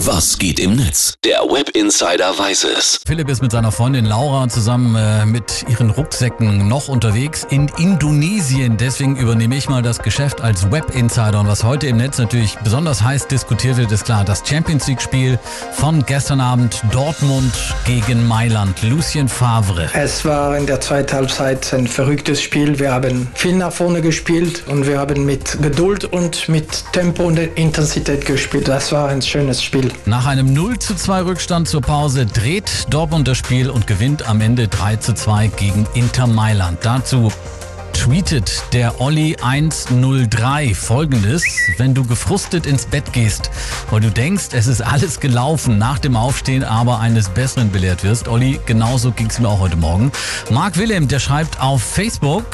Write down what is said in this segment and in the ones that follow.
Was geht im Netz? Der Web Insider weiß es. Philipp ist mit seiner Freundin Laura zusammen äh, mit ihren Rucksäcken noch unterwegs in Indonesien. Deswegen übernehme ich mal das Geschäft als Web Insider. Und was heute im Netz natürlich besonders heiß diskutiert wird, ist klar, das Champions League Spiel von gestern Abend Dortmund gegen Mailand. Lucien Favre. Es war in der zweiten Halbzeit ein verrücktes Spiel. Wir haben viel nach vorne gespielt und wir haben mit Geduld und mit Tempo und Intensität gespielt. Das war ein schönes Spiel. Nach einem 0 zu 2 Rückstand zur Pause dreht Dortmund das Spiel und gewinnt am Ende 3 zu 2 gegen Inter Mailand. Dazu tweetet der Olli 103 folgendes. Wenn du gefrustet ins Bett gehst, weil du denkst, es ist alles gelaufen, nach dem Aufstehen aber eines Besseren belehrt wirst. Olli, genauso ging es mir auch heute Morgen. Marc Willem, der schreibt auf Facebook,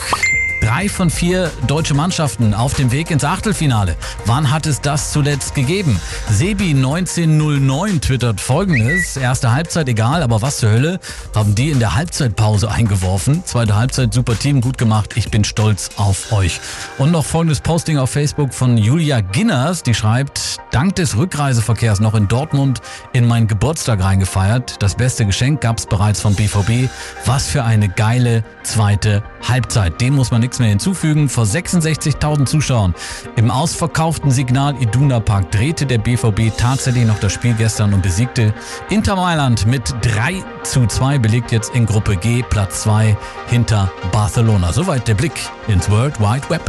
Drei von vier deutsche Mannschaften auf dem Weg ins Achtelfinale. Wann hat es das zuletzt gegeben? Sebi 1909 twittert folgendes. Erste Halbzeit egal, aber was zur Hölle haben die in der Halbzeitpause eingeworfen. Zweite Halbzeit super Team, gut gemacht. Ich bin stolz auf euch. Und noch folgendes Posting auf Facebook von Julia Ginners, die schreibt, dank des Rückreiseverkehrs noch in Dortmund in meinen Geburtstag reingefeiert. Das beste Geschenk gab es bereits vom BVB. Was für eine geile zweite Halbzeit. Dem muss man nichts mehr hinzufügen. Vor 66.000 Zuschauern im ausverkauften Signal Iduna Park drehte der BVB tatsächlich noch das Spiel gestern und besiegte Inter Mailand mit 3 zu 2, belegt jetzt in Gruppe G Platz 2 hinter Barcelona. Soweit der Blick ins World Wide Web.